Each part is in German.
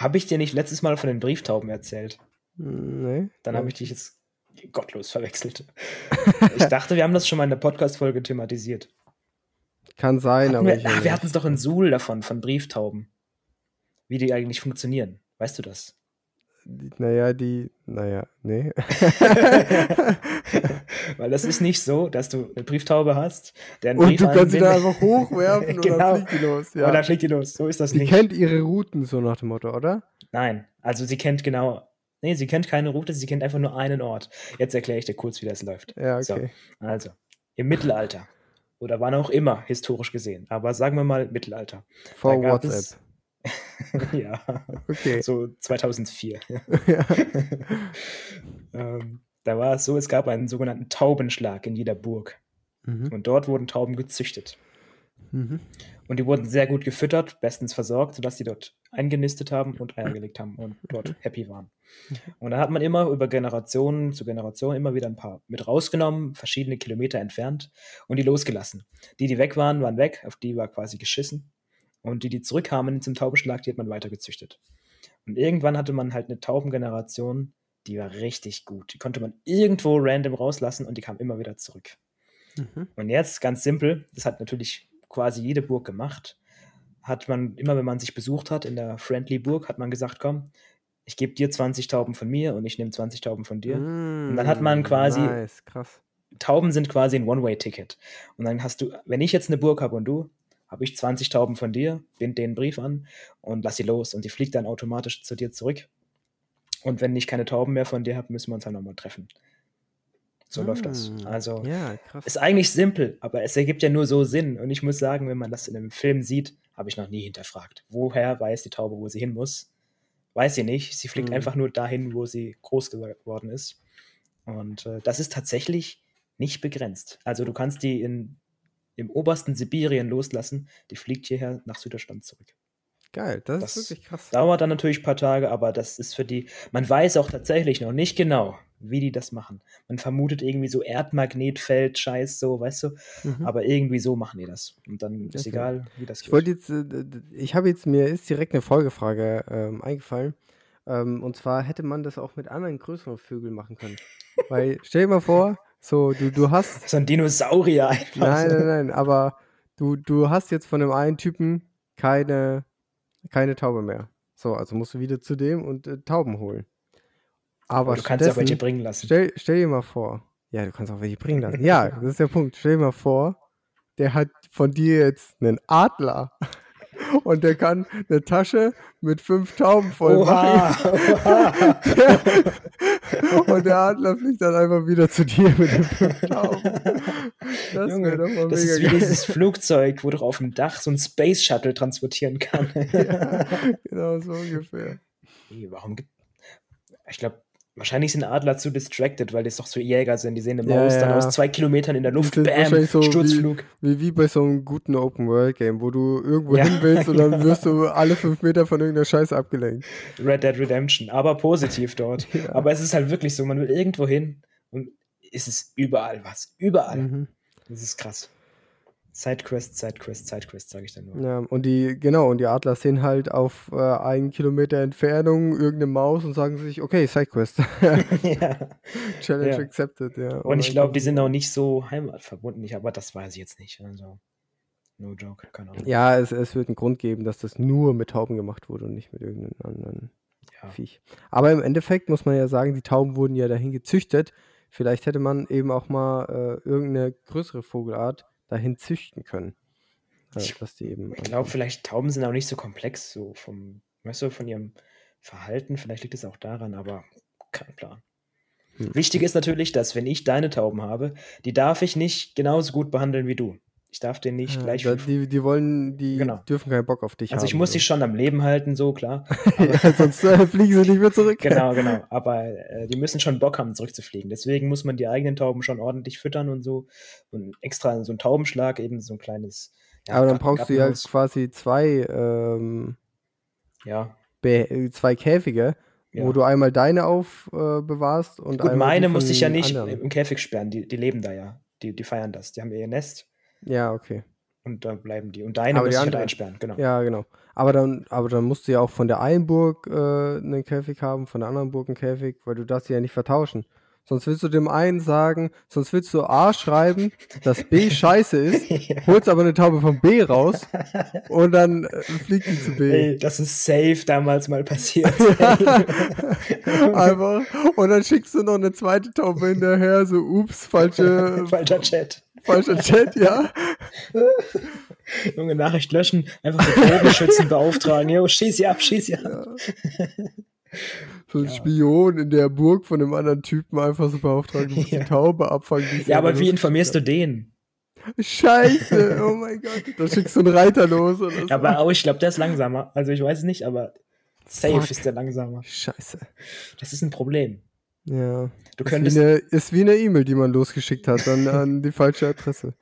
Habe ich dir nicht letztes Mal von den Brieftauben erzählt? Nee. Dann habe ich dich jetzt gottlos verwechselt. ich dachte, wir haben das schon mal in der Podcast-Folge thematisiert. Kann sein, Hatten aber wir, ah, wir hatten es doch in Suhl davon, von Brieftauben. Wie die eigentlich funktionieren. Weißt du das? Naja, die, naja, nee. Weil das ist nicht so, dass du eine Brieftaube hast, der einen Und Brief du kannst sie da einfach hochwerfen und Genau. dann fliegt die los. Und dann Ja. fliegt die los. So ist das Die nicht. kennt ihre Routen, so nach dem Motto, oder? Nein, also sie kennt genau. Nee, sie kennt keine Route, sie kennt einfach nur einen Ort. Jetzt erkläre ich dir kurz, wie das läuft. Ja, So. okay. Also, im Mittelalter oder wann auch immer historisch gesehen, aber sagen wir mal Mittelalter. Vor WhatsApp. es- ja, Okay. so 2004. ja. ähm, da war es so, es gab einen sogenannten Taubenschlag in jeder Burg. Mhm. Und dort wurden Tauben gezüchtet. Mhm. Und die wurden sehr gut gefüttert, bestens versorgt, sodass sie dort eingenistet haben und Eier gelegt haben und dort happy waren. Und da hat man immer über Generationen zu Generation immer wieder ein paar mit rausgenommen, verschiedene Kilometer entfernt und die losgelassen. Die, die weg waren, waren weg, auf die war quasi geschissen. Und die, die zurückkamen zum Taubenschlag, die hat man weiter gezüchtet. Und irgendwann hatte man halt eine Taubengeneration, die war richtig gut. Die konnte man irgendwo random rauslassen und die kam immer wieder zurück. Mhm. Und jetzt ganz simpel, das hat natürlich quasi jede Burg gemacht, hat man, immer wenn man sich besucht hat in der Friendly Burg, hat man gesagt, komm, ich gebe dir 20 Tauben von mir und ich nehme 20 Tauben von dir. Und dann hat man quasi- Mm, Nice, krass. Tauben sind quasi ein One-Way-Ticket. Und dann hast du, wenn ich jetzt eine Burg habe und du, habe ich 20 Tauben von dir, bind den Brief an und lass sie los und die fliegt dann automatisch zu dir zurück. Und wenn ich keine Tauben mehr von dir habe, müssen wir uns halt nochmal treffen. So läuft das. Mm, Also Ja, ist eigentlich simpel, aber es ergibt ja nur so Sinn. Und ich muss sagen, wenn man das in einem Film sieht, habe ich noch nie hinterfragt. Woher weiß die Taube, wo sie hin muss? Weiß sie nicht. Sie fliegt Mhm. einfach nur dahin, wo sie groß geworden ist. Und äh, das ist tatsächlich nicht begrenzt. Also du kannst die in, im obersten Sibirien loslassen. Die fliegt hierher nach Süderstand zurück. Geil, das, das- ist wirklich krass. Dauert dann natürlich ein paar Tage, aber das ist für die. Man weiß auch tatsächlich noch nicht genau, wie die das machen. Man vermutet irgendwie so Erdmagnetfeld, Scheiß, so, weißt du. Mhm. Aber irgendwie so machen die das. Und dann ist Okay. egal, wie das Ich wollte jetzt, äh, ich habe jetzt, mir ist direkt eine Folgefrage ähm, eingefallen. Ähm, und zwar hätte man das auch mit anderen größeren Vögeln machen können. Weil, stell dir mal vor, so, du, du hast, So ein Dinosaurier einfach. nein, nein, nein, aber du, du hast jetzt von dem einen Typen keine, keine Taube mehr. So, also musst du wieder zu dem und äh, Tauben holen. Aber Aber du kannst ja welche bringen lassen. Stell, stell dir mal vor. Ja, du kannst auch welche bringen lassen. Ja, das ist der Punkt. Stell dir mal vor, der hat von dir jetzt einen Adler. Und der kann eine Tasche mit fünf Tauben voll Oha, machen. oha. Und der Adler fliegt dann einfach wieder zu dir mit den fünf Tauben. Das Junge, doch mal das mega ist wie geil. dieses Flugzeug, wo du auf dem Dach so ein Space Shuttle transportieren kann. Ja, genau so ungefähr. Warum gibt. Ich glaube, wahrscheinlich sind Adler zu distracted, weil die doch so Jäger sind. Die sehen eine Ja, Maus dann ja. aus zwei Kilometern in der Luft. Bam, so wie- Sturzflug. Wie, wie bei so einem guten Open-World-Game, wo du irgendwo Ja. hin willst und dann wirst du alle fünf Meter von irgendeiner Scheiße abgelenkt. Red Dead Redemption, aber positiv dort. Ja. Aber es ist halt wirklich so, man will irgendwo hin und es ist überall was. Überall. Mhm. Das ist krass. Sidequest, Sidequest, Sidequest, sage ich dann nur. Ja, und die, genau, und die Adler sehen halt auf äh, einen Kilometer Entfernung irgendeine Maus und sagen sich, okay, Sidequest. ja. Challenge Ja. accepted, ja. Und ich dann glaube, die sind auch nicht so heimatverbunden. Ich, aber das weiß ich jetzt nicht. Also, no joke, keine Ahnung. Ja, es, es wird einen Grund geben, dass das nur mit Tauben gemacht wurde und nicht mit irgendeinem anderen Ja. Viech. Aber im Endeffekt muss man ja sagen, die Tauben wurden ja dahin gezüchtet. Vielleicht hätte man eben auch mal äh, irgendeine größere Vogelart dahin züchten können. Ich- dass die eben Ich glaube, vielleicht Tauben sind auch nicht so komplex, so vom, weißt du, von ihrem Verhalten. Vielleicht liegt es auch daran, aber kein Plan. Hm. Wichtig ist natürlich, dass wenn ich deine Tauben habe, die darf ich nicht genauso gut behandeln wie du. Ich darf den nicht äh, gleich. da, die, die wollen, die Genau. dürfen keinen Bock auf dich also haben. ich muss dich schon am Leben halten, so klar. ja, sonst äh, fliegen sie nicht mehr zurück. Genau, genau. Aber äh, die müssen schon Bock haben, zurückzufliegen. Deswegen muss man die eigenen Tauben schon ordentlich füttern und so. Und extra so einen Taubenschlag, eben so ein kleines. ja, Aber dann brauchst du ja quasi zwei, ähm, Ja, zwei Käfige, ja. wo du einmal deine aufbewahrst äh, und Gut, meine die muss von ich ja nicht anderen. im Käfig sperren. Die, die leben da ja. Die, die feiern das. Die haben ihr Nest. Ja, okay. Und da bleiben die. Und deine Aber muss die ich halt einsperren, genau. Ja, genau. Aber dann, aber dann musst du ja auch von der einen Burg äh, einen Käfig haben, von der anderen Burg einen Käfig, weil du darfst sie ja nicht vertauschen. Sonst willst du dem einen sagen, sonst willst du A schreiben, dass B scheiße ist, holst aber eine Taube von B raus und dann äh, fliegt die zu B. Ey, das ist safe damals mal passiert. Einfach. Und dann schickst du noch eine zweite Taube hinterher, so ups, falsche, Falscher Chat. falscher Chat, ja. Junge, Nachricht löschen, einfach so Bogenschützen beauftragen. Jo, schieß sie ab, schieß sie ab. So ein Ja. Spion in der Burg von einem anderen Typen einfach so beauftragen, du musst Ja. die Taube abfangen. die Ja, aber wie informierst du den? Scheiße, oh mein Gott. Da schickst du einen Reiter los oder so. Ja, aber auch, ich glaube, der ist langsamer. Also ich weiß es nicht, aber safe Fuck. ist der langsamer. Scheiße. Das ist ein Problem. Ja. Du Ist wie, könntest. eine, ist wie eine E-Mail, die man losgeschickt hat, dann an die falsche Adresse.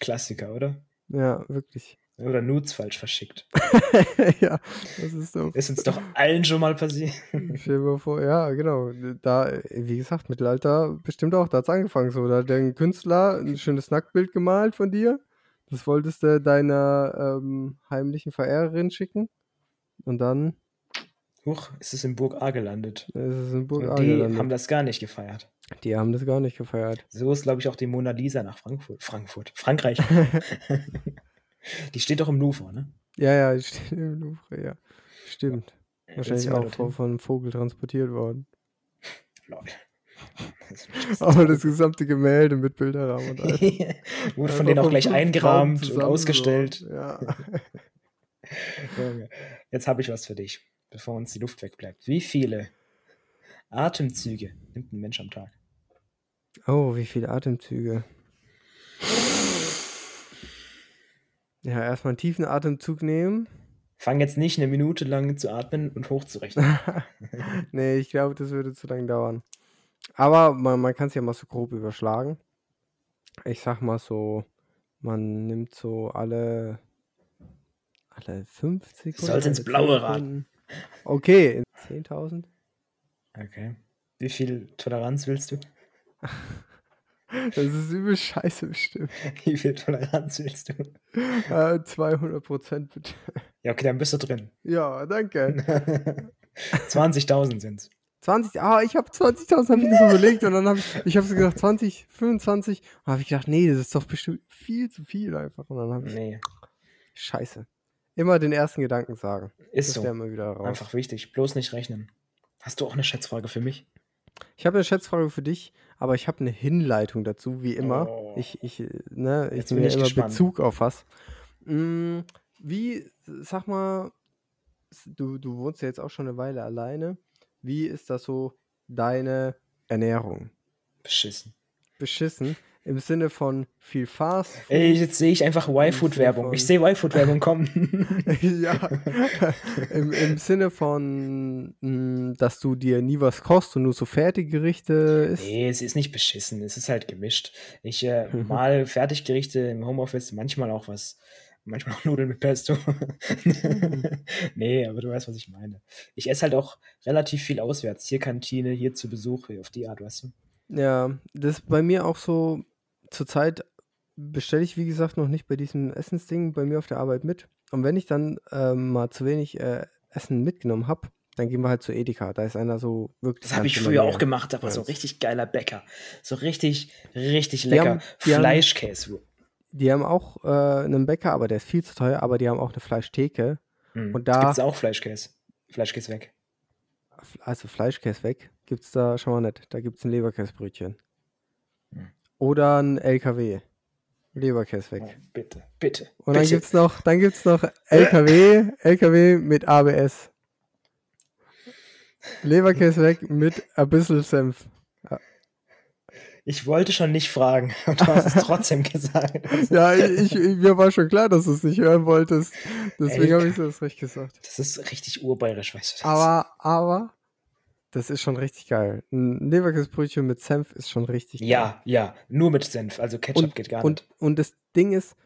Klassiker, oder? Ja, wirklich. Oder Nudes falsch verschickt. ja, das ist so. Ist uns doch allen schon mal passiert. Stell mal vor, ja, genau. Da, wie gesagt, Mittelalter bestimmt auch, da hat es angefangen so. Da hat der Künstler ein schönes Nacktbild gemalt von dir. Das wolltest du deiner ähm, heimlichen Verehrerin schicken. Und dann Huch, ist es in Burg A gelandet. ist es in Burg A die gelandet. haben das gar nicht gefeiert. Die haben das gar nicht gefeiert. So ist, glaube ich, auch die Mona Lisa nach Frankfurt. Frankfurt. Frankreich. die steht doch im Louvre, ne? Ja, ja, die steht im Louvre, ja. Stimmt. Willst Wahrscheinlich auch dorthin? von, einem Vogel transportiert worden. Lol. Aber das gesamte Gemälde mit Bilderrahmen und allem. Wurde von denen auch gleich eingerahmt und ausgestellt. zusammengebaut. Ja. Jetzt habe ich was für dich, bevor uns die Luft wegbleibt. Wie viele Atemzüge nimmt ein Mensch am Tag? Oh, wie viele Atemzüge. Ja, erstmal einen tiefen Atemzug nehmen. Fang jetzt nicht eine Minute lang zu atmen und hochzurechnen. nee, ich glaube, das würde zu lange dauern. Aber man, man kann es ja mal so grob überschlagen. Ich sag mal so, man nimmt so alle, alle 50 Du sollst ins Blaue raten. Okay, in 10.000? Okay. Wie viel Toleranz willst du? Das ist übel scheiße bestimmt. Wie viel Toleranz willst du? Äh, 200 Prozent bitte. Ja, okay, dann bist du drin. Ja, danke. 20.000 sind's. 20, ah, ich habe 20.000 habe ich noch überlegt und dann habe ich, ich habe so gedacht 20, 25 und habe ich gedacht, nee, das ist doch bestimmt viel zu viel einfach und dann habe ich, Nee, scheiße. Immer den ersten Gedanken sagen. ist Das so. immer wieder raus. Einfach wichtig. Bloß nicht rechnen. Hast du auch eine Schätzfrage für mich? Ich habe eine Schätzfrage für dich, aber ich habe eine Hinleitung dazu, wie immer. Oh. Ich, ich, ne, ich nehme immer gespannt. Bezug auf was. Mm, wie, sag mal, du, du wohnst ja jetzt auch schon eine Weile alleine. Wie ist das so deine Ernährung? Beschissen. Beschissen im Sinne von viel Fast Food. Ey, jetzt sehe ich einfach Y-Food-Werbung. Ich sehe Y-Food-Werbung kommen. ja, Im, im Sinne von, mh, dass du dir nie was kochst und nur so Fertiggerichte isst. nee, es ist nicht beschissen. Es ist halt gemischt. Ich äh, mal Fertiggerichte im Homeoffice, manchmal auch was. Manchmal auch Nudeln mit Pesto. nee, aber du weißt, was ich meine. Ich esse halt auch relativ viel auswärts. Hier Kantine, hier zu Besuch, auf die Art, weißt du? Ja, das ist bei mir auch so, zurzeit bestelle ich, wie gesagt, noch nicht bei diesem Essensding bei mir auf der Arbeit mit. Und wenn ich dann ähm, mal zu wenig äh, Essen mitgenommen habe, dann gehen wir halt zu Edeka. Da ist einer so wirklich. Das habe ich früher auch gemacht, aber so Ja. richtig geiler Bäcker. So richtig, richtig lecker. Fleischkäse. Die haben auch äh, einen Bäcker, aber der ist viel zu teuer, aber die haben auch eine Fleischtheke. Hm. Und da- Gibt es auch Fleischkäse. Fleischkäse weg. Also Fleischkäse weg, gibt es da schon mal nicht. Da gibt es ein Leberkäsebrötchen. Hm. Oder ein LKW. Leberkäse weg. Oh, bitte, bitte. Und dann bitte. gibt's noch, dann gibt's noch LKW, LKW mit ABS. Leberkäse weg mit ein bisschen Senf. Ich wollte schon nicht fragen, und du hast es trotzdem gesagt. Ja, ich, ich, mir war schon klar, dass du es nicht hören wolltest. Deswegen habe ich das recht gesagt. Das ist richtig urbayerisch, weißt du das? Aber, aber, das ist schon richtig geil. Ein Leberkäsebrötchen mit Senf ist schon richtig geil. Ja, ja, nur mit Senf. Also Ketchup geht gar und, nicht. und das Ding ist,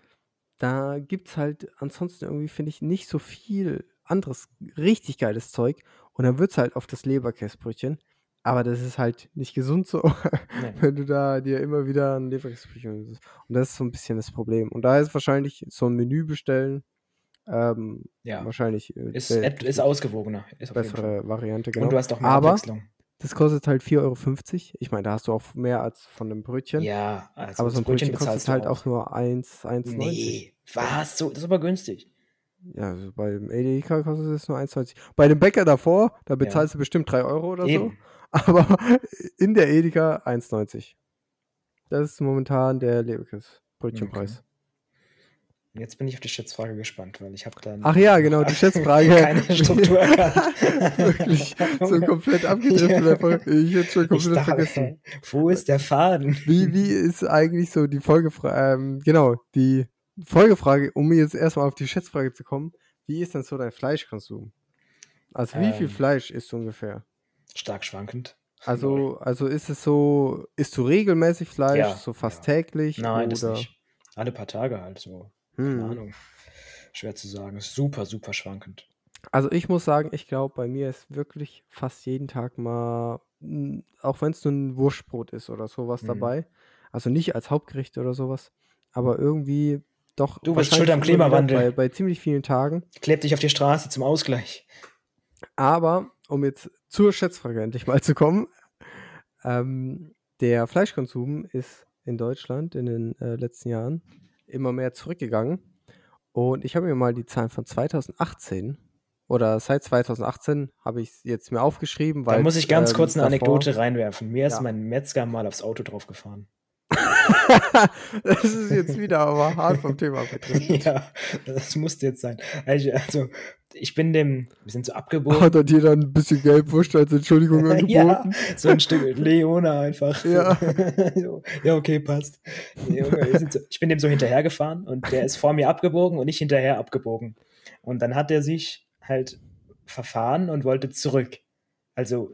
da gibt es halt ansonsten irgendwie, finde ich, nicht so viel anderes richtig geiles Zeug. Und dann wird es halt auf das Leberkäsebrötchen Aber das ist halt nicht gesund so, Nee. wenn du da dir immer wieder ein Leberküsschen Und das ist so ein bisschen das Problem. Und da ist wahrscheinlich so ein Menü bestellen, ähm, Ja. wahrscheinlich äh, Ist, der- ist ausgewogener. Ist bessere Variante, genau. Und du hast auch mehr Aber Abwechslung. das kostet halt 4,50 Euro. Ich meine, da hast du auch mehr als von einem Brötchen. Ja, also aber so ein Brötchen kostet bezahlst du halt auch nur 1, 1,90. Nee, was? So, das ist aber günstig. Ja, also beim Edeka kostet es nur 1,20. Bei dem Bäcker davor, da bezahlst du bestimmt 3 Euro oder so. Eben. Aber in der Edeka 1,90. Das ist momentan der Leberkäse-Brötchenpreis. Jetzt bin ich auf die Schätzfrage gespannt, weil ich habe dann Ach ja, genau, die Schätzfrage. keine Struktur erkannt. Wirklich, so komplett abgedriftet. einfach. Ich hätte schon komplett dachte, vergessen. wo ist der Faden? Wie, wie ist eigentlich so die Folgefrage, ähm, genau, die Folgefrage, um jetzt erstmal auf die Schätzfrage zu kommen, wie ist denn so dein Fleischkonsum? Also wie viel Ähm. Fleisch isst du ungefähr? Stark schwankend. Also, also ist es so, isst du regelmäßig Fleisch, Ja, so fast ja. täglich? Nein, das oder? nicht. Alle paar Tage halt so. Keine Hm. Ahnung. Schwer zu sagen. Ist super, super schwankend. Also ich muss sagen, ich glaube, bei mir ist wirklich fast jeden Tag mal, auch wenn es nur ein Wurstbrot ist oder sowas Mhm. dabei. Also nicht als Hauptgericht oder sowas, aber irgendwie doch. Du bist schuld am Klimawandel. Bei, bei ziemlich vielen Tagen. Kleb dich auf die Straße zum Ausgleich. Aber um jetzt zur Schätzfrage endlich mal zu kommen, ähm, der Fleischkonsum ist in Deutschland in den äh, letzten Jahren immer mehr zurückgegangen. Und ich habe mir mal die Zahlen von 2018 oder seit 2018 habe ich es jetzt mir aufgeschrieben, weil Da muss ich ganz ähm, kurz eine davor- Anekdote reinwerfen. Mir ist Ja. mein Metzger mal aufs Auto draufgefahren. das ist jetzt wieder aber hart vom Thema abgetreten. ja, das musste jetzt sein. Also, also, ich bin dem, wir sind so abgebogen. Hat er dir dann ein bisschen Gelbwurst als Entschuldigung ja, angeboten? so ein Stück Leona einfach. Ja. ja, okay, passt. Ich bin dem so hinterhergefahren und der ist vor mir abgebogen und ich hinterher abgebogen. Und dann hat er sich halt verfahren und wollte zurück. Also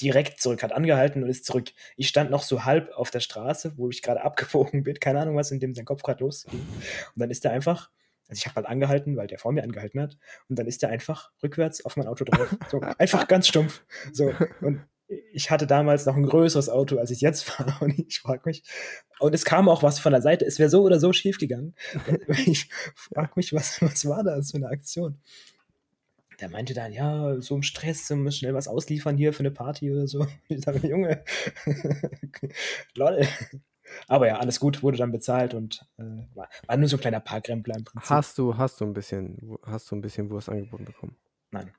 direkt zurück, hat angehalten und ist zurück. Ich stand noch so halb auf der Straße, wo ich gerade abgebogen bin, keine Ahnung, was in dem sein Kopf gerade losging. Und dann ist er einfach, also ich habe halt angehalten, weil der vor mir angehalten hat, und dann ist er einfach rückwärts auf mein Auto drauf. So, einfach ganz stumpf. So, und ich hatte damals noch ein größeres Auto, als ich jetzt fahre. Und ich frage mich, und es kam auch was von der Seite, es wäre so oder so schief gegangen. Ich frage mich, was, was war das für eine Aktion? Der meinte dann, ja, so im Stress, du musst schnell was ausliefern hier für eine Party oder so. Ich sage, Junge, lol. Aber ja, alles gut, wurde dann bezahlt und äh, war, war nur so ein kleiner Parkrempler im Prinzip. Hast du, hast du ein bisschen, hast du ein bisschen Wurst angeboten bekommen? Nein,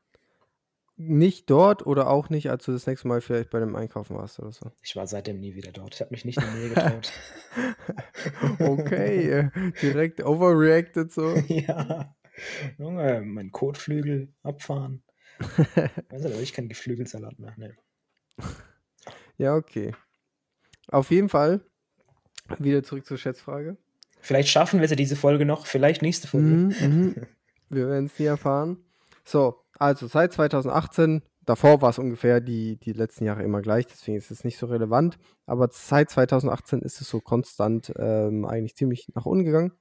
Nicht dort oder auch nicht, als du das nächste Mal vielleicht bei dem Einkaufen warst oder so? ich war seitdem nie wieder dort. Ich habe mich nicht in die Nähe getraut. Okay, äh, direkt overreacted so. ja. Junge, mein Kotflügel abfahren. Weiß aber ich keinen Geflügelsalat mehr. Nee. Ja, okay. Auf jeden Fall, wieder zurück zur Schätzfrage. Vielleicht schaffen wir sie diese Folge noch, vielleicht nächste Folge. Mhm, mhm. Wir werden es nie erfahren. So, also seit 2018, davor war es ungefähr die, die letzten Jahre immer gleich, deswegen ist es nicht so relevant. Aber seit 2018 ist es so konstant ähm, eigentlich ziemlich nach unten gegangen.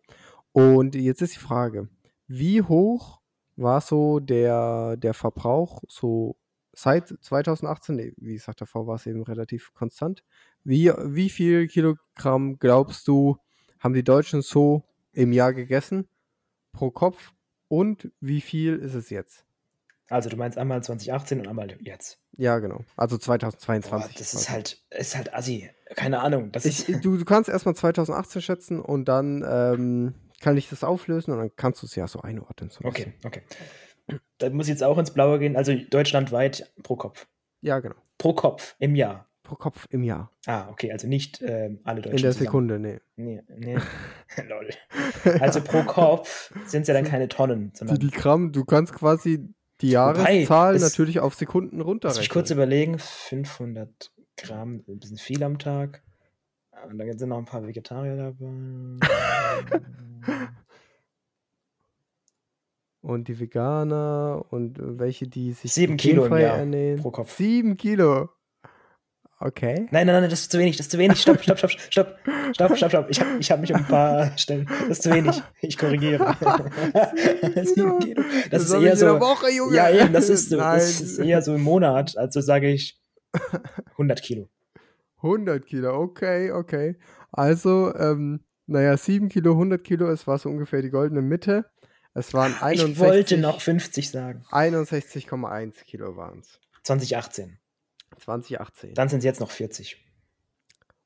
Und jetzt ist die Frage, wie hoch war so der, der Verbrauch so seit 2018? Nee, wie gesagt, davor war es eben relativ konstant. Wie, wie viel Kilogramm glaubst du, haben die Deutschen so im Jahr gegessen pro Kopf und wie viel ist es jetzt? Also du meinst einmal 2018 und einmal jetzt. Ja, genau. Also Boah, 2022. das ist halt, ist halt assi. Keine Ahnung. Das Ich, ist, du, du kannst erstmal 2018 schätzen und dann ähm, kann ich das auflösen und dann kannst du es ja so einordnen. So ein okay, okay. Da muss ich jetzt auch ins Blaue gehen. Also deutschlandweit pro Kopf. bisschen. Ja, genau. Pro Kopf im Jahr. Pro Kopf im Jahr. Ah, okay, also nicht ähm, alle Deutschen. In der zusammen. Sekunde, nee. Nee, nee. Lol. Also pro Kopf sind es ja dann keine Tonnen, Die, sondern die Gramm, du kannst quasi die Wobei, Jahreszahl es- natürlich auf Sekunden Lass runterrechnen. mich kurz überlegen, 500 Gramm, ein bisschen viel am Tag. Und dann sind noch ein paar Vegetarier dabei. Und die Veganer und welche, die sich Sieben Kilo im Jahr ernähren. pro Kopf. Sieben Kilo. Okay. Nein, nein, nein, das ist zu wenig, das ist zu wenig. Stopp, stopp, stopp, stopp, stopp, stopp, stopp. Ich habe ich hab mich um ein paar Stellen. Das ist zu wenig. Ich korrigiere. Sieben Kilo. Das, ist hab ich eher so. Woche, Junge. Ja, eben, das ist so. Das ist eher so im Monat. Also sage ich 100 Kilo. 100 Kilo, okay, okay. Also, ähm, naja, 7 Kilo, 100 Kilo, es war so ungefähr die goldene Mitte. Es waren 61, Ich wollte noch 50 sagen. 61,1 Kilo waren es. 2018. 2018. Dann sind es jetzt noch 40.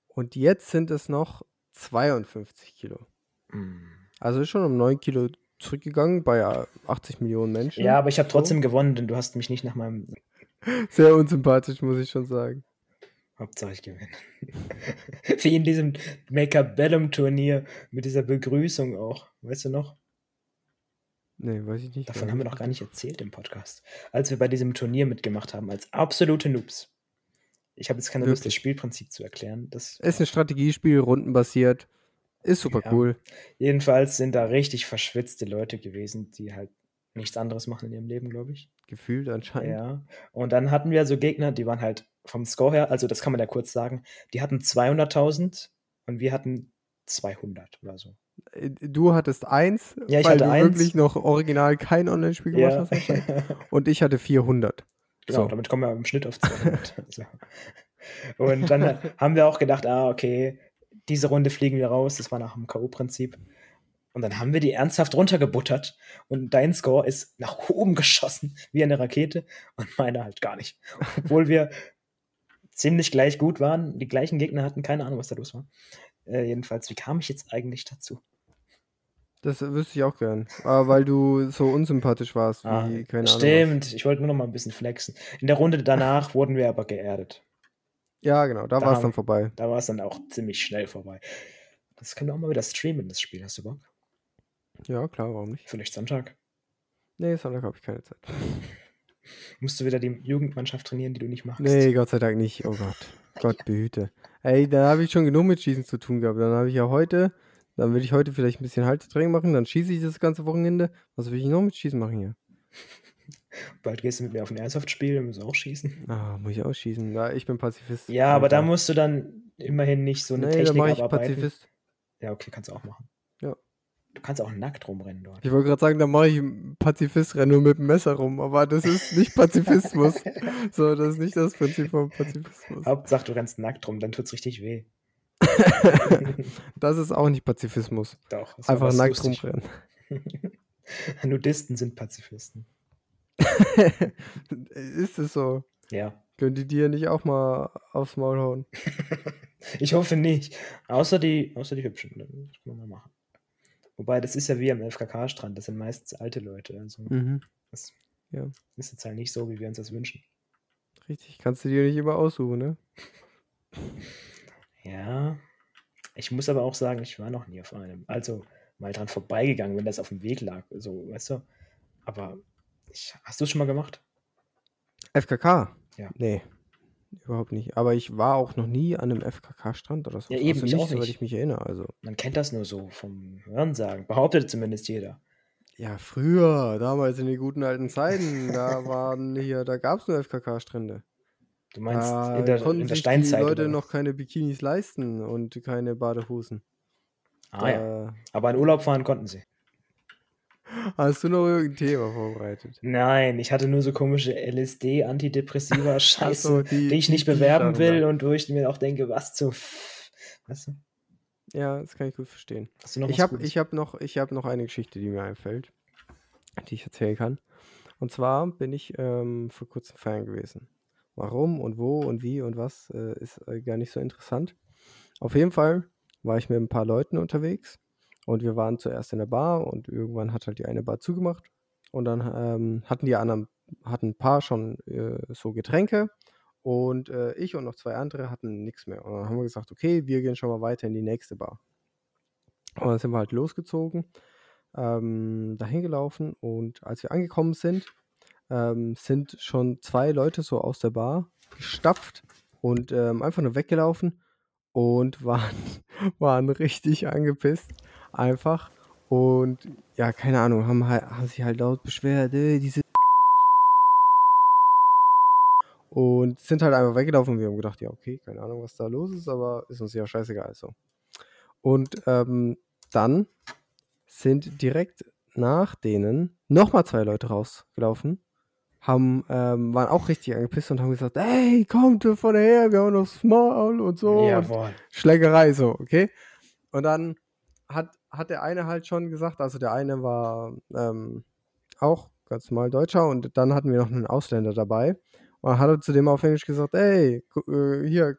Und jetzt sind es noch 52 Kilo. Mm. Also ist schon um 9 Kilo zurückgegangen bei äh, 80 Millionen Menschen. Ja, aber ich habe So. trotzdem gewonnen, denn du hast mich nicht nach meinem Sehr unsympathisch, muss ich schon sagen. Hauptsache ich gewinne. Wie in diesem Make-up Bellum Turnier mit dieser Begrüßung auch. Weißt du noch? Nee, weiß ich nicht. Davon haben wir noch gar nicht erzählt im Podcast. Als wir bei diesem Turnier mitgemacht haben, als absolute Noobs. Ich habe jetzt keine Lust, das Wirklich? Spielprinzip zu erklären. Das Ist ein Strategiespiel, rundenbasiert. Ist super Ja. cool. Jedenfalls sind da richtig verschwitzte Leute gewesen, die halt nichts anderes machen in ihrem Leben, glaube ich. Gefühlt anscheinend. Ja. Und dann hatten wir so Gegner, die waren halt vom Score her, also das kann man ja kurz sagen, die hatten 200.000 und wir hatten 200 oder so. Äh, Du hattest eins, Ja, ich weil hatte du eins. wirklich noch original kein Online-Spiel gemacht Ja. hast. Und ich hatte 400. Genau, So. damit kommen wir im Schnitt auf 200. so. Und dann haben wir auch gedacht, ah, okay, diese Runde fliegen wir raus. Das war nach dem K.O.-Prinzip. Und dann haben wir die ernsthaft runtergebuttert und dein Score ist nach oben geschossen wie eine Rakete und meiner halt gar nicht. Obwohl wir ziemlich gleich gut waren, die gleichen Gegner hatten, keine Ahnung, was da los war. Äh, jedenfalls, wie kam ich jetzt eigentlich dazu? Das wüsste ich auch gern. Aber weil du so unsympathisch warst, wie, Ah, keine Ahnung. stimmt, ich wollte nur noch mal ein bisschen flexen. In der Runde danach wurden wir aber geerdet. Ja, genau, da, Da war es dann vorbei. Da war es dann auch ziemlich schnell vorbei. Das können wir auch mal wieder streamen, das Spiel. Hast du Bock? Ja, klar, warum nicht? Vielleicht Sonntag. Nee, Sonntag habe ich keine Zeit. Musst du wieder die Jugendmannschaft trainieren, die du nicht magst? Nee, Gott sei Dank nicht. Oh Gott. Gott behüte. Ey, da habe ich schon genug mit Schießen zu tun gehabt. Dann habe ich ja heute, dann will ich heute vielleicht ein bisschen Haltetraining machen, dann schieße ich das ganze Wochenende. Was will ich noch mit Schießen machen hier? Bald gehst du mit mir auf ein Airsoft-Spiel, dann musst du auch schießen. Ah, muss ich auch schießen. Ja, ich bin Pazifist. Ja, aber da musst du dann immerhin nicht so eine Nee, da Technik mache ich abarbeiten. Pazifist. Ja, okay, kannst du auch machen. Du kannst auch nackt rumrennen dort. Ich wollte gerade sagen, da mache ich Pazifist, renne nur mit dem Messer rum, aber das ist nicht Pazifismus. so, das ist nicht das Prinzip von Pazifismus. Hauptsache, du rennst nackt rum, dann tut's richtig weh. Das ist auch nicht Pazifismus. Doch. Einfach nackt lustig. rumrennen. Nudisten sind Pazifisten. ist es so? Ja. Können die dir nicht auch mal aufs Maul hauen? Ich hoffe nicht. Außer die, außer die Hübschen. Das können wir mal machen. Wobei, das ist ja wie am FKK-Strand. Das sind meistens alte Leute. Also, Mhm. das Ja. ist jetzt halt nicht so, wie wir uns das wünschen. Richtig, kannst du dir nicht immer aussuchen, ne? Ja. Ich muss aber auch sagen, ich war noch nie auf einem. Also, mal dran vorbeigegangen, wenn das auf dem Weg lag. So, weißt du? Aber, ich, hast du es schon mal gemacht? FKK? Ja. Nee, überhaupt nicht. Aber ich war auch noch nie an einem FKK-Strand oder so. Ja, eben, also ich auch nicht, soweit nicht. ich mich erinnere. Also, Man kennt das nur so vom Hörensagen. Behauptet zumindest jeder. ja, früher, damals in den guten alten Zeiten, da waren hier, da gab es nur FKK-Strände. Du meinst Da in der, konnten in der sich Steinzeit? die Leute oder? noch keine Bikinis leisten und keine Badehosen. Ah ja. Da- Aber in Urlaub fahren konnten sie. Hast du noch irgendein Thema vorbereitet? Nein, ich hatte nur so komische LSD, Antidepressiva, Scheiße, so, die, die- ich nicht die- die bewerben Sachen will und wo ich mir auch denke, was zu. Weißt du? Ja, das kann ich gut verstehen. Hast du noch Ich habe ich hab noch, ich hab noch eine Geschichte, die mir einfällt, die ich erzählen kann. Und zwar bin ich ähm, vor kurzem feiern gewesen. Warum und wo und wie und was äh, ist äh, gar nicht so interessant. Auf jeden Fall war ich mit ein paar Leuten unterwegs und wir waren zuerst in der Bar und irgendwann hat halt die eine Bar zugemacht und dann ähm, hatten die anderen, hatten ein paar schon äh, so Getränke und äh, ich und noch zwei andere hatten nichts mehr. Und dann haben wir gesagt, okay, wir gehen schon mal weiter in die nächste Bar. Und dann sind wir halt losgezogen, ähm, dahin gelaufen und als wir angekommen sind, ähm, sind schon zwei Leute so aus der Bar gestapft und ähm, einfach nur weggelaufen und waren, waren richtig angepisst. Einfach. Und ja, keine Ahnung, haben, halt, haben sich halt laut beschwert, äh, diese und sind halt einfach weggelaufen und wir haben gedacht, ja, okay, keine Ahnung, was da los ist, aber ist uns ja scheißegal so. Und ähm, dann sind direkt nach denen nochmal zwei Leute rausgelaufen haben, ähm, waren auch richtig angepisst und haben gesagt, ey, kommt von her, wir haben noch Small und so. Jawohl. Und Schlägerei so, okay? Und dann hat, hat der eine halt schon gesagt, also der eine war ähm, auch ganz normal Deutscher und dann hatten wir noch einen Ausländer dabei. Und hat er zu dem auf Englisch gesagt, ey, äh, hier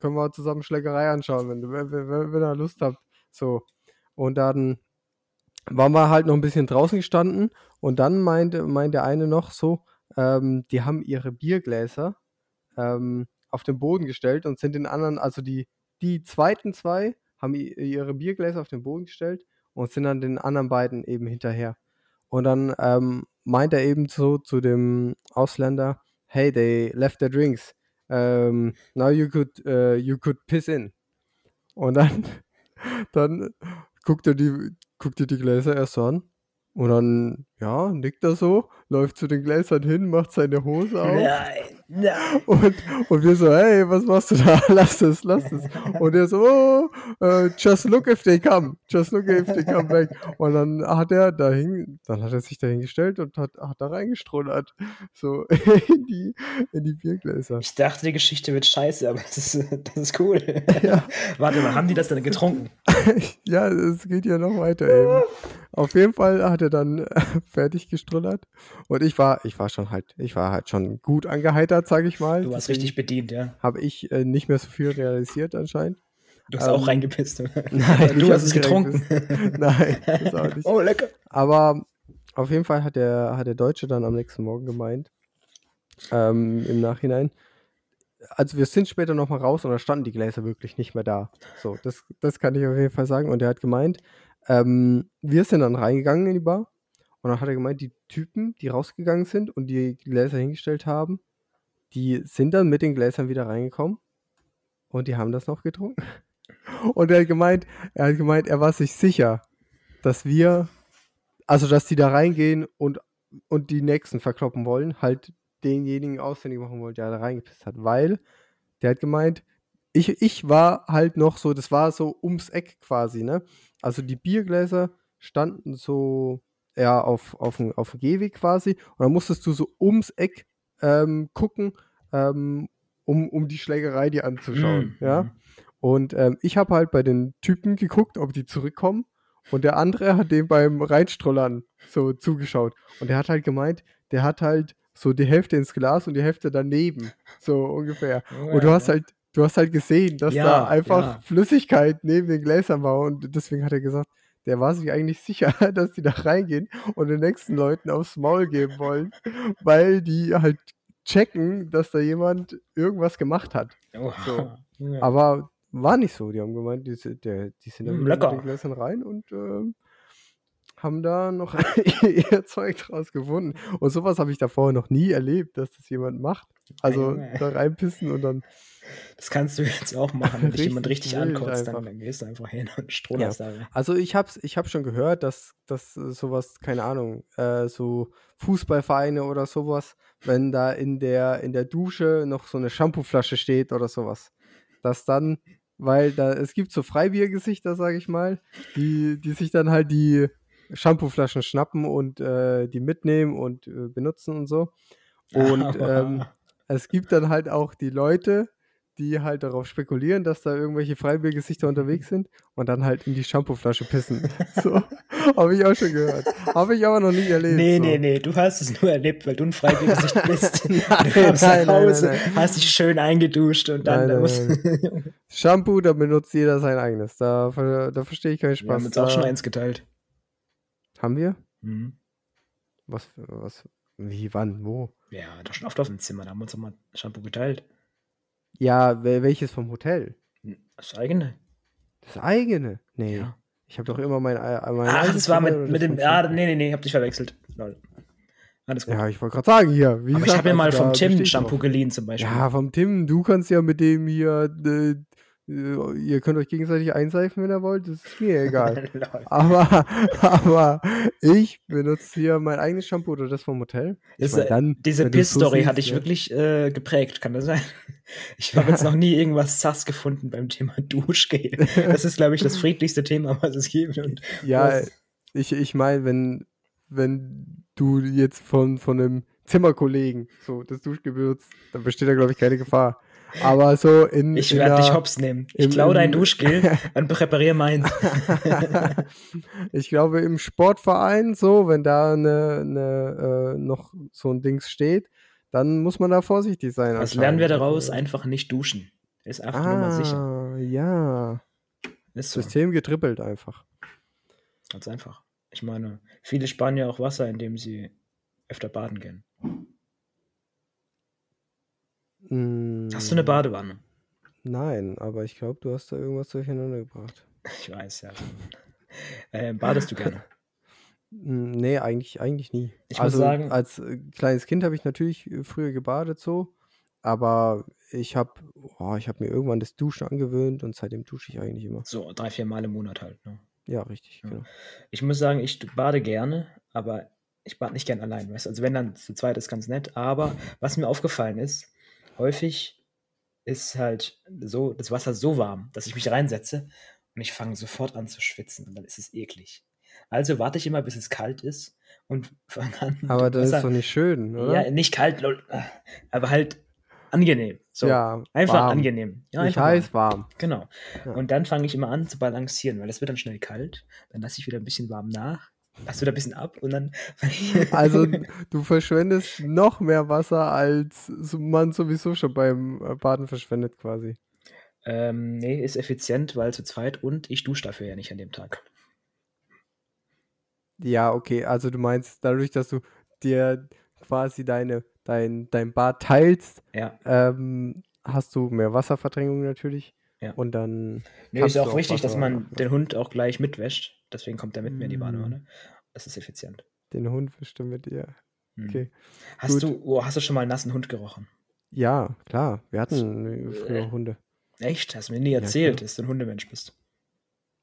können wir zusammen Schlägerei anschauen, wenn, wenn, wenn, wenn ihr Lust habt. So. Und dann waren wir halt noch ein bisschen draußen gestanden und dann meinte, meint der eine noch so, ähm, die haben ihre Biergläser ähm, auf den Boden gestellt und sind den anderen, also die, die zweiten zwei haben ihre Biergläser auf den Boden gestellt und sind dann den anderen beiden eben hinterher. Und dann ähm, meint er eben so zu dem Ausländer, hey, they left their drinks. Um, now you could, uh, you could piss in. Und dann, dann guckt er die, guckt er die Gläser erst so an. Und dann, ja, nickt er so, läuft zu den Gläsern hin, macht seine Hose auf. Nein, nein. Und, und wir so, hey, was machst du da? Lass es, lass es. Und er so, oh, äh, just look if they come. Just look if they come back. Und dann hat er dahin, dann hat er sich da hingestellt und hat, hat da reingestrullert. So in die, in die Biergläser. Ich dachte, die Geschichte wird scheiße, aber das ist, das ist cool. Ja. Warte mal, haben die das dann getrunken? ja, es geht ja noch weiter eben. Auf jeden Fall hat er dann äh, fertig gestrullert. Und ich war, ich war schon halt, ich war halt schon gut angeheitert, sage ich mal. Du warst richtig bedient, ja. Habe ich äh, nicht mehr so viel realisiert anscheinend. Du hast Ähm, auch reingepisst. Nein, du hast es getrunken. Nein, das auch nicht. Oh, lecker. Aber auf jeden Fall hat der, hat der Deutsche dann am nächsten Morgen gemeint, ähm, im Nachhinein, also wir sind später nochmal raus und da standen die Gläser wirklich nicht mehr da. So, das, das kann ich auf jeden Fall sagen. Und er hat gemeint, ähm, wir sind dann reingegangen in die Bar und dann hat er gemeint, die Typen, die rausgegangen sind und die Gläser hingestellt haben, die sind dann mit den Gläsern wieder reingekommen und die haben das noch getrunken. Und er hat gemeint, er hat gemeint, er war sich sicher, dass wir, also dass die da reingehen und, und die nächsten verkloppen wollen, halt denjenigen ausfindig machen wollen, der da reingepisst hat, weil der hat gemeint, ich, ich war halt noch so, das war so ums Eck quasi, ne? Also die Biergläser standen so ja, auf, auf, dem- auf dem Gehweg quasi und dann musstest du so ums Eck ähm, gucken, ähm, um, um die Schlägerei dir anzuschauen, Mm, ja? mm. Und ähm, ich habe halt bei den Typen geguckt, ob die zurückkommen. Und der andere hat dem beim Reinstrollern so zugeschaut. Und der hat halt gemeint, der hat halt so die Hälfte ins Glas und die Hälfte daneben. So ungefähr. Und du hast halt, du hast halt gesehen, dass Ja, da einfach ja. Flüssigkeit neben den Gläsern war. Und deswegen hat er gesagt, der war sich eigentlich sicher, dass die da reingehen und den nächsten Leuten aufs Maul geben wollen, weil die halt checken, dass da jemand irgendwas gemacht hat. Oh, So. ja. Aber war nicht so. Die haben gemeint, die, sind- der, die sind da Mm, mit den Gläsern rein und ähm, haben da noch ihr Zeug draus gefunden. Und sowas habe ich davor noch nie erlebt, dass das jemand macht. Also da reinpissen und dann. Das kannst du jetzt auch machen, wenn dich jemand Richtig ankotzt, dann, dann gehst du einfach hin und strohst da. Also ich hab's, ich hab schon gehört, dass, dass äh, sowas, keine Ahnung, äh, so Fußballvereine oder sowas, wenn da in der, in der Dusche noch so eine Shampooflasche steht oder sowas, dass dann, weil da, es gibt so Freibiergesichter, sage ich mal, die, die sich dann halt die Shampooflaschen schnappen und äh, die mitnehmen und äh, benutzen und so. Und ähm, es gibt dann halt auch die Leute, die halt darauf spekulieren, dass da irgendwelche Freibiergesichter unterwegs sind und dann halt in die Shampooflasche pissen. So, habe ich auch schon gehört. Habe ich aber noch nie erlebt. Nee, so. nee, nee, du hast es nur erlebt, weil du ein Freibiergesicht bist. Nein, du kamst nein, nach Hause, nein, nein. hast dich schön eingeduscht und dann Nein, nein, Shampoo, da benutzt jeder sein eigenes. Da, da verstehe ich keinen Wir Spaß. haben uns auch schon eins geteilt. Haben wir? Mhm. Was, was, wie, wann, wo? Ja, doch schon oft auf dem Zimmer, da haben wir uns auch mal Shampoo geteilt. Ja, wel- welches vom Hotel? Das eigene. Das eigene? Nee. Ja. Ich habe doch immer mein, äh, mein Ach, das war mit, mit dem. vom Ja, Tim. nee, nee, nee, hab dich verwechselt. Lol. Alles gut. Ja, ich wollte gerade sagen, hier. Wie Aber ich habe mir mal also vom da Tim ich Shampoo geliehen zum Beispiel. Ja, vom Tim, du kannst ja mit dem hier, äh, ihr könnt euch gegenseitig einseifen, wenn ihr wollt, das ist mir egal. Aber, aber ich benutze hier mein eigenes Shampoo oder das vom Hotel. Ich Ist, mein, äh, dann, Diese so Piss-Story hatte ich ja. wirklich äh, geprägt, kann das sein? Ich habe jetzt noch nie irgendwas sass gefunden beim Thema Duschgel. Das ist, glaube ich, das friedlichste Thema, was es gibt. Und Ja, was- ich, ich meine, wenn, wenn du jetzt von, von einem Zimmerkollegen so das Duschgewürz, dann besteht da, glaube ich, keine Gefahr. Aber so in. Ich werde dich hops nehmen. Ich im- klaue dein Duschgel und präpariere meins. ich glaube, im Sportverein, so, wenn da eine, eine, äh, noch so ein Dings steht, dann muss man da vorsichtig sein. Was lernen wir daraus? Einfach nicht duschen. Ist einfach nur mal sicher. Ah, ja. Ist so. System getrippelt einfach. Ganz einfach. Ich meine, viele sparen ja auch Wasser, indem sie öfter baden gehen. Mm, Hast du eine Badewanne? Nein, aber ich glaube, du hast da irgendwas durcheinander gebracht. Ich weiß, ja. Äh, badest du gerne? Mm, Nee, eigentlich, eigentlich nie. Ich muss also sagen- als äh, kleines Kind habe ich natürlich äh, früher gebadet so, aber ich habe oh, ich habe mir irgendwann das Duschen angewöhnt und seitdem dusche ich eigentlich immer. So drei, vier Mal im Monat halt. Ne? Ja, richtig, Ja. genau. Ich muss sagen, ich bade gerne, aber ich bade nicht gern allein. Weißt? Also wenn dann zu zweit ist ganz nett. Aber was mir aufgefallen ist, häufig ist halt so das Wasser so warm, dass ich mich reinsetze und ich fange sofort an zu schwitzen und dann ist es eklig. Also warte ich immer, bis es kalt ist und fange an. Aber das ist Wasser- doch nicht schön, oder? Ja, nicht kalt, aber halt angenehm. So, Ja, einfach warm. angenehm. Ja, nicht einfach heiß, warm. warm. Genau. Ja. Und dann fange ich immer an zu balancieren, weil es wird dann schnell kalt. Dann lasse ich wieder ein bisschen warm nach, lasse wieder ein bisschen ab und dann. Also du verschwendest noch mehr Wasser, als man sowieso schon beim äh, Baden verschwendet quasi. ähm, nee, ist effizient, weil zu zweit und ich dusche dafür ja nicht an dem Tag. Ja, okay, also du meinst dadurch, dass du dir quasi deine, dein, dein Bad teilst, Ja. ähm, hast du mehr Wasserverdrängung natürlich. Ja. Und dann Nee, ist du auch wichtig, dass man abwaschen. den Hund auch gleich mitwäscht. Deswegen kommt er mit mir in die Mm. Badewanne. Das ist effizient. den Hund bestimmt mit dir. Hm. Okay. Hast, gut. du, oh, hast du schon mal einen nassen Hund gerochen? Ja, klar. Wir hatten äh, früher Hunde. Echt? Hast du mir nie Ja, erzählt, klar. dass du ein Hundemensch bist.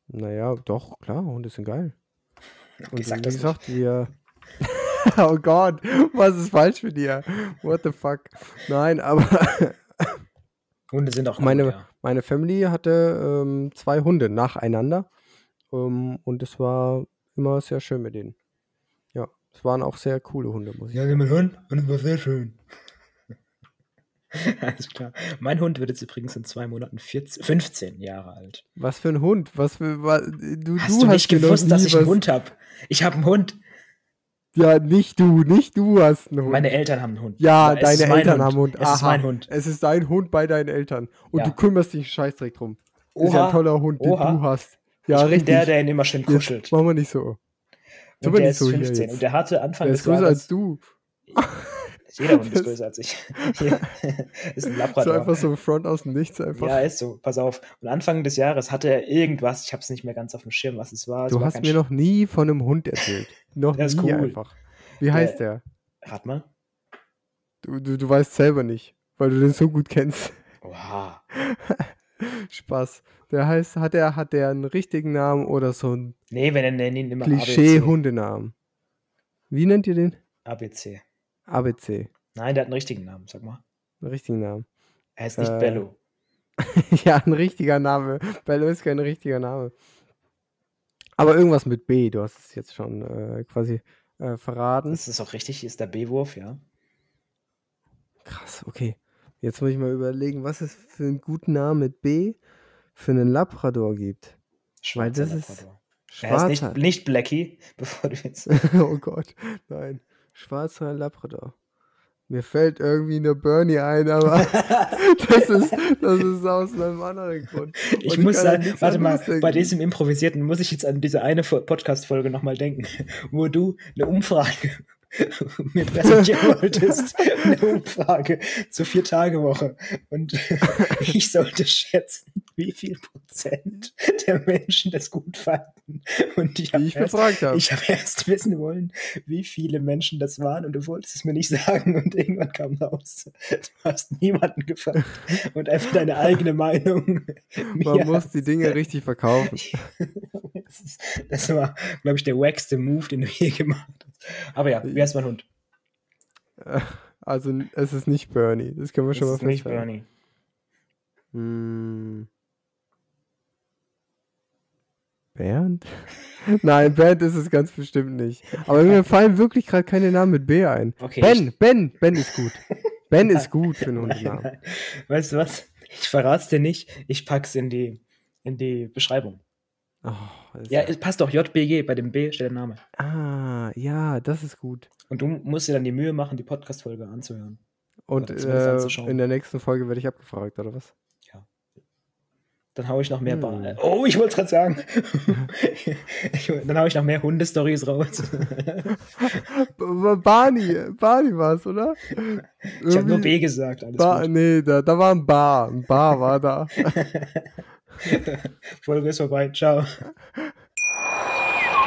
Naja, doch, klar, Hunde sind geil. Und Ich sag wie das nicht. gesagt, wir. oh Gott, was ist falsch mit dir? What the fuck? Nein, aber Hunde sind auch gut, Meine- ja. Meine Family hatte ähm, zwei Hunde nacheinander. Ähm, und es war immer sehr schön mit denen. Ja, es waren auch sehr coole Hunde, muss ich Ja, sagen. mein Hund und es war sehr schön. Alles klar. Mein Hund wird jetzt übrigens in zwei Monaten 14, 15 Jahre alt. Was für ein Hund? Was für. wa- du, Hast du, nicht mir noch gewusst, dass ich einen was- Hund habe? Ich habe einen Hund. Ja, nicht du, nicht du hast einen Hund. Meine Eltern haben einen Hund. ja, Aber deine Eltern haben Hund. Es ist mein Hund. Es ist dein Hund bei deinen Eltern. Und Ja. du kümmerst dich einen Scheißdreck drum. ist ja Oha, ein toller Hund, den oha. du hast. Ja, ich bin richtig. der, der ihn immer schön Jetzt kuschelt. Machen wir nicht so. Und der nicht ist so hier 15. jetzt. Und der hatte Anfang Der des ist größer Jahres. als du. Jeder Hund ist Das- größer als ich. ist ein So Labrador. einfach so Front aus dem Nichts einfach. ja, ist so. Pass auf. Und Anfang des Jahres hatte er irgendwas. Ich habe es nicht mehr ganz auf dem Schirm, was es war. Es du war hast mir Sch- noch nie von einem Hund erzählt. Noch Der ist nie cool. einfach. Wie heißt der? Rat mal. Du, du, du weißt selber nicht, weil du den so gut kennst. Oha. Spaß. Der heißt, hat er hat der einen richtigen Namen oder so einen Nee, wir nennen ihn immer Klischee-Hundenamen? Wie nennt ihr den? ABC. ABC. Nein, der hat einen richtigen Namen, sag mal. Einen richtigen Namen. Er heißt nicht Äh, Bello. ja, ein richtiger Name. Bello ist kein richtiger Name. Aber irgendwas mit B, du hast es jetzt schon äh, quasi äh, verraten. Das ist auch richtig, ist der B-Wurf, ja. Krass, okay. Jetzt muss ich mal überlegen, was es für einen guten Namen mit B für einen Labrador gibt. Weil Schwarzer das ist Labrador. Er ist nicht, Schwarzer. nicht Blackie, bevor du jetzt. oh Gott, nein. Schwarzer Labrador. Mir fällt irgendwie eine Bernie ein, aber das ist, das ist aus einem anderen Grund. Ich Und muss kann an sagen, warte mal, denken. bei diesem Improvisierten muss ich jetzt an diese eine Fo- Podcast-Folge nochmal denken, wo du eine Umfrage mir präsentieren wolltest. Eine Umfrage zur Vier-Tage-Woche. Und ich sollte schätzen, wie viel Prozent der Menschen das gut fanden. Und ich habe ich befragt habe. ich erst wissen wollen, wie viele Menschen das waren und du wolltest es mir nicht sagen und irgendwann kam raus, du hast niemanden gefragt und einfach deine eigene Meinung. Man muss die Dinge richtig verkaufen. das, ist, war, glaube ich, der wackste Move, den du je gemacht hast. Aber ja, wie heißt mein Hund? Also es ist nicht Bernie, das können wir Das schon mal ist nicht. Bernie. Hm. Bernd? Nein, Band ist es ganz bestimmt nicht. Aber mir fallen wirklich gerade keine Namen mit B ein. Okay, ben, Ben, Ben ist gut. Ben ist gut für einen Hundenamen. Weißt du was? Ich verrat's dir nicht. Ich pack's in die, in die Beschreibung. Oh, Ja, es passt doch. JBG, bei dem B steht der Name. Ah, ja, das ist gut. Und du musst dir dann die Mühe machen, die Podcast-Folge anzuhören. Und äh, in der nächsten Folge werde ich abgefragt, oder was? Dann hau ich noch mehr. Hm. Oh, ich wollte es gerade sagen. ich, dann hau ich noch mehr Hundestories raus. Barney, Barney war es, oder? ich habe nur B gesagt. Alles Ba gut. nee, da, da war ein Bar. Ein Bar war da. Folge ist vorbei. Ciao.